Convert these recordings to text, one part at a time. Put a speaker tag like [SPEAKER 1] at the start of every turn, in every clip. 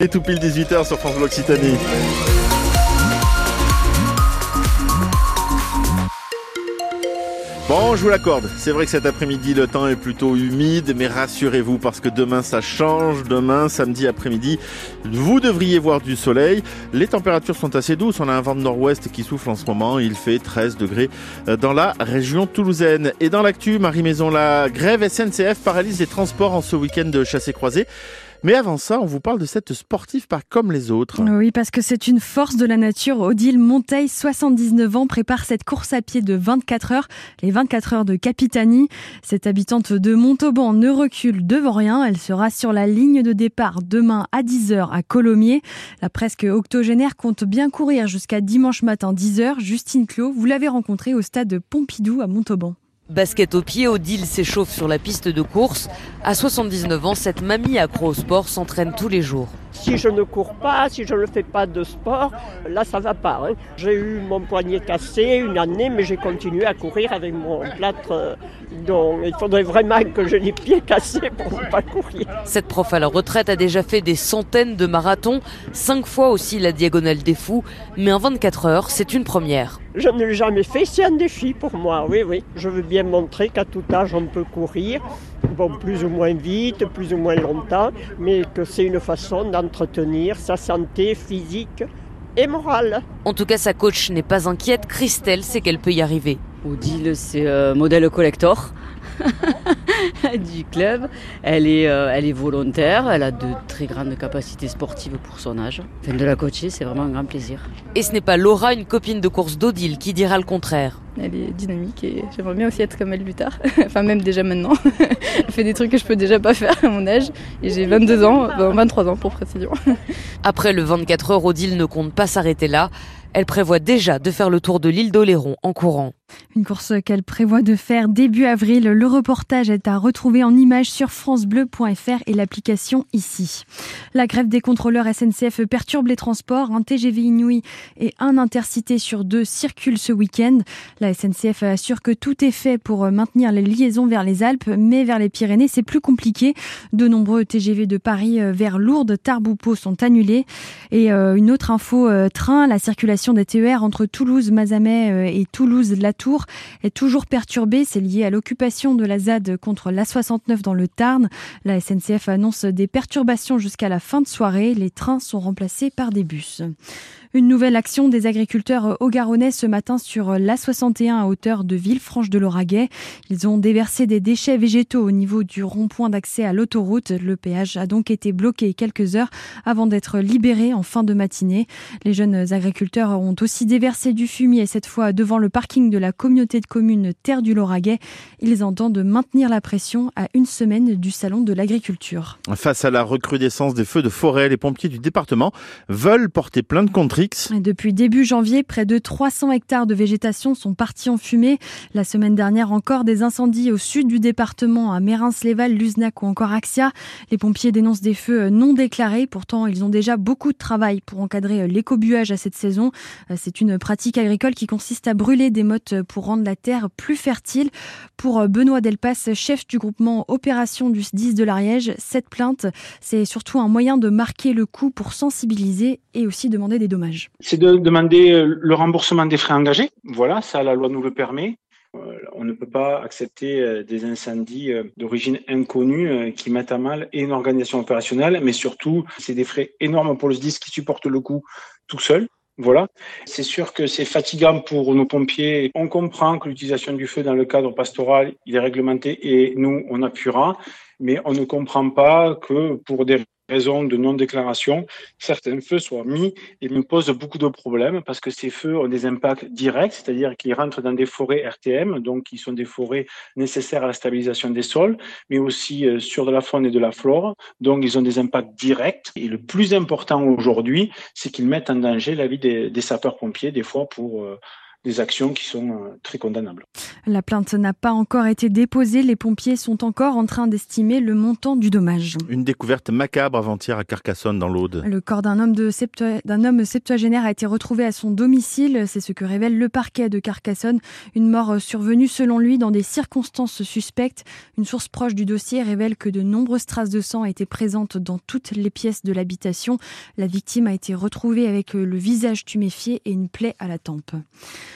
[SPEAKER 1] Et tout pile 18h sur France Bleu Occitanie. Bon, je vous l'accorde. C'est vrai que cet après-midi, le temps est plutôt humide, mais rassurez-vous parce que demain, ça change. Demain, samedi après-midi, vous devriez voir du soleil. Les températures sont assez douces. On a un vent de nord-ouest qui souffle en ce moment. Il fait 13 degrés euh, dans la région toulousaine. Et dans l'actu, Marie Maison, la grève SNCF paralyse les transports en ce week-end de chassé-croisé. Mais avant ça, on vous parle de cette sportive pas comme les autres.
[SPEAKER 2] Oui, parce que c'est une force de la nature. Odile Monteil, 79 ans, prépare cette course à pied de 24 heures, les 24 heures de Capitanie. Cette habitante de Montauban ne recule devant rien. Elle sera sur la ligne de départ demain à 10h à Colomiers. La presque octogénaire compte bien courir jusqu'à dimanche matin 10h. Justine Clos, vous l'avez rencontrée au stade Pompidou à Montauban.
[SPEAKER 3] Basket au pied, Odile s'échauffe sur la piste de course. À 79 ans, cette mamie accro au sport s'entraîne tous les jours.
[SPEAKER 4] Si je ne cours pas, si je ne fais pas de sport, là ça va pas. Hein. J'ai eu mon poignet cassé une année, mais j'ai continué à courir avec mon plâtre. Euh, donc il faudrait vraiment que j'ai les pieds cassés pour ne pas courir.
[SPEAKER 3] Cette prof à la retraite a déjà fait des centaines de marathons, cinq fois aussi la diagonale des fous, mais en 24 heures, c'est une première.
[SPEAKER 4] Je ne l'ai jamais fait, c'est un défi pour moi, oui, oui. Je veux bien montrer qu'à tout âge on peut courir, bon, plus ou moins vite, plus ou moins longtemps, mais que c'est une façon d'entretenir sa santé physique et morale.
[SPEAKER 3] En tout cas, sa coach n'est pas inquiète. Christelle sait qu'elle peut y arriver.
[SPEAKER 5] Odile, c'est euh, modèle collector. du club. Elle est, euh, elle est volontaire, elle a de très grandes capacités sportives pour son âge. de la coacher, c'est vraiment un grand plaisir.
[SPEAKER 3] Et ce n'est pas Laura, une copine de course d'Odile, qui dira le contraire.
[SPEAKER 6] Elle est dynamique et j'aimerais bien aussi être comme elle plus tard. enfin, même déjà maintenant. elle fait des trucs que je peux déjà pas faire à mon âge. Et j'ai 22 ans, 23 ans pour précision.
[SPEAKER 3] Après le 24 heures, Odile ne compte pas s'arrêter là. Elle prévoit déjà de faire le tour de l'île d'Oléron en courant.
[SPEAKER 2] Une course qu'elle prévoit de faire début avril. Le reportage est à retrouver en images sur francebleu.fr et l'application ici. La grève des contrôleurs SNCF perturbe les transports. Un TGV Inouï et un intercité sur deux circulent ce week-end. La SNCF assure que tout est fait pour maintenir les liaisons vers les Alpes, mais vers les Pyrénées, c'est plus compliqué. De nombreux TGV de Paris vers Lourdes, Tarbes sont annulés. Et euh, une autre info, euh, train, la circulation des TER entre Toulouse, Mazamet euh, et Toulouse-La Est toujours perturbée. C'est lié à l'occupation de la ZAD contre l'A69 dans le Tarn. La SNCF annonce des perturbations jusqu'à la fin de soirée. Les trains sont remplacés par des bus. Une nouvelle action des agriculteurs au garonnais ce matin sur l'A61 à hauteur de Villefranche de l'Auragais. Ils ont déversé des déchets végétaux au niveau du rond-point d'accès à l'autoroute. Le péage a donc été bloqué quelques heures avant d'être libéré en fin de matinée. Les jeunes agriculteurs ont aussi déversé du fumier, cette fois devant le parking de la communauté de communes Terre du Lauragais. Ils entendent maintenir la pression à une semaine du salon de l'agriculture.
[SPEAKER 1] Face à la recrudescence des feux de forêt, les pompiers du département veulent porter plainte contre
[SPEAKER 2] depuis début janvier, près de 300 hectares de végétation sont partis en fumée. La semaine dernière encore, des incendies au sud du département, à Mérins-Léval, Luznac ou encore Axia. Les pompiers dénoncent des feux non déclarés. Pourtant, ils ont déjà beaucoup de travail pour encadrer l'écobuage à cette saison. C'est une pratique agricole qui consiste à brûler des mottes pour rendre la terre plus fertile. Pour Benoît Delpas, chef du groupement Opération du 10 de l'Ariège, cette plainte, c'est surtout un moyen de marquer le coup pour sensibiliser et aussi demander des dommages.
[SPEAKER 7] C'est de demander euh, le remboursement des frais engagés. Voilà, ça, la loi nous le permet. Euh, on ne peut pas accepter euh, des incendies d'origine inconnue qui mettent à mal une organisation opérationnelle, mais surtout, c'est des frais énormes pour le SDIS qui supporte le coût tout seul. Voilà. C'est sûr que c'est fatigant pour nos pompiers. On comprend que l'utilisation du feu dans le cadre pastoral, il est réglementé et nous, on appuiera. Mais on ne comprend pas que pour des raison de non-déclaration, certains feux soient mis et me posent beaucoup de problèmes parce que ces feux ont des impacts directs, c'est-à-dire qu'ils rentrent dans des forêts RTM, donc qui sont des forêts nécessaires à la stabilisation des sols, mais aussi euh, sur de la faune et de la flore. Donc, ils ont des impacts directs. Et le plus important aujourd'hui, c'est qu'ils mettent en danger la vie des, sapeurs-pompiers, des fois pour euh, des actions qui sont très condamnables.
[SPEAKER 2] La plainte n'a pas encore été déposée. Les pompiers sont encore en train d'estimer le montant du dommage.
[SPEAKER 1] Une découverte macabre avant-hier à Carcassonne dans l'Aude.
[SPEAKER 2] Le corps d'un homme, de d'un homme septuagénaire a été retrouvé à son domicile. C'est ce que révèle le parquet de Carcassonne. Une mort survenue selon lui dans des circonstances suspectes. Une source proche du dossier révèle que de nombreuses traces de sang étaient présentes dans toutes les pièces de l'habitation. La victime a été retrouvée avec le visage tuméfié et une plaie à la tempe.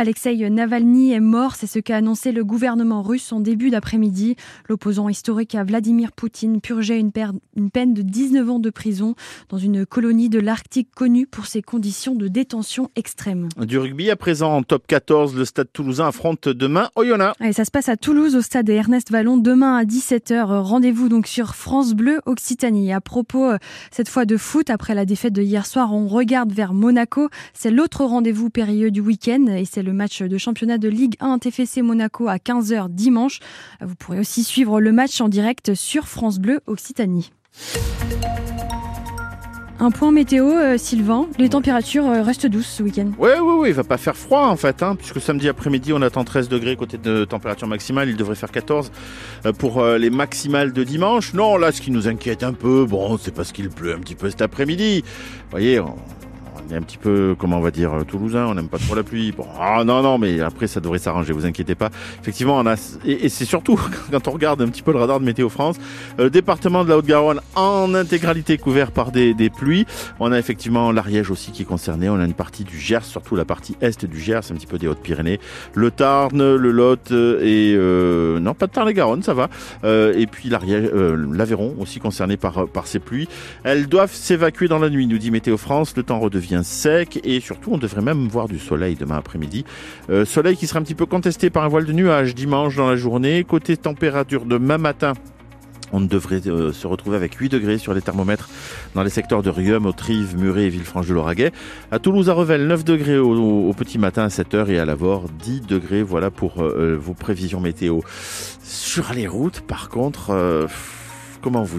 [SPEAKER 2] Alexei Navalny est mort, c'est ce qu'a annoncé le gouvernement russe en début d'après-midi. L'opposant historique à Vladimir Poutine purgeait une, peine de 19 ans de prison dans une colonie de l'Arctique connue pour ses conditions de détention extrêmes.
[SPEAKER 1] Du rugby à présent en top 14, le stade toulousain affronte demain Oyonnax.
[SPEAKER 2] Et ça se passe à Toulouse au stade Ernest Vallon demain à 17h. Rendez-vous donc sur France Bleu Occitanie. À propos euh, cette fois de foot, après la défaite de hier soir, on regarde vers Monaco. C'est l'autre rendez-vous périlleux du week-end et c'est le match de championnat de Ligue 1 TFC Monaco à 15h dimanche. Vous pourrez aussi suivre le match en direct sur France Bleu Occitanie. Un point météo, euh, Sylvain. Les températures euh, restent douces ce week-end.
[SPEAKER 1] Oui, oui, oui. Il va pas faire froid en fait, hein, puisque samedi après-midi on attend 13 degrés côté de température maximale. Il devrait faire 14 euh, pour les maximales de dimanche. Non, là, ce qui nous inquiète un peu, bon, c'est parce qu'il pleut un petit peu cet après-midi. Vous voyez, on est un petit peu, comment on va dire, euh, toulousain, on n'aime pas trop la pluie. Bon, ah non, non, mais après ça devrait s'arranger, vous inquiétez pas. Effectivement, on a, et, c'est surtout quand on regarde un petit peu le radar de Météo France, euh, le département de la Haute-Garonne en intégralité couvert par des, des pluies. On a effectivement l'Ariège aussi qui est concerné, on a une partie du Gers, surtout la partie est du Gers, un petit peu des Hautes-Pyrénées, le Tarn, le Lot et euh, non, pas de Tarn-et-Garonne, ça va. Euh, et puis l'Ariège, l'Aveyron aussi concerné par par ces pluies. Elles doivent s'évacuer dans la nuit, nous dit Météo France. Le temps redevient sec et surtout on devrait même voir du soleil demain après-midi. Euh, soleil qui sera un petit peu contesté par un voile de nuages dimanche dans la journée. Côté température demain matin, on devrait euh, se retrouver avec 8 degrés sur les thermomètres dans les secteurs de Rium, Autrive, Muret et Villefranche-de-Lauragais. À Toulouse, à Revel, 9 degrés au, petit matin à 7h et à Lavore, 10 degrés. Voilà pour euh, vos prévisions météo. Sur les routes, par contre, comment vous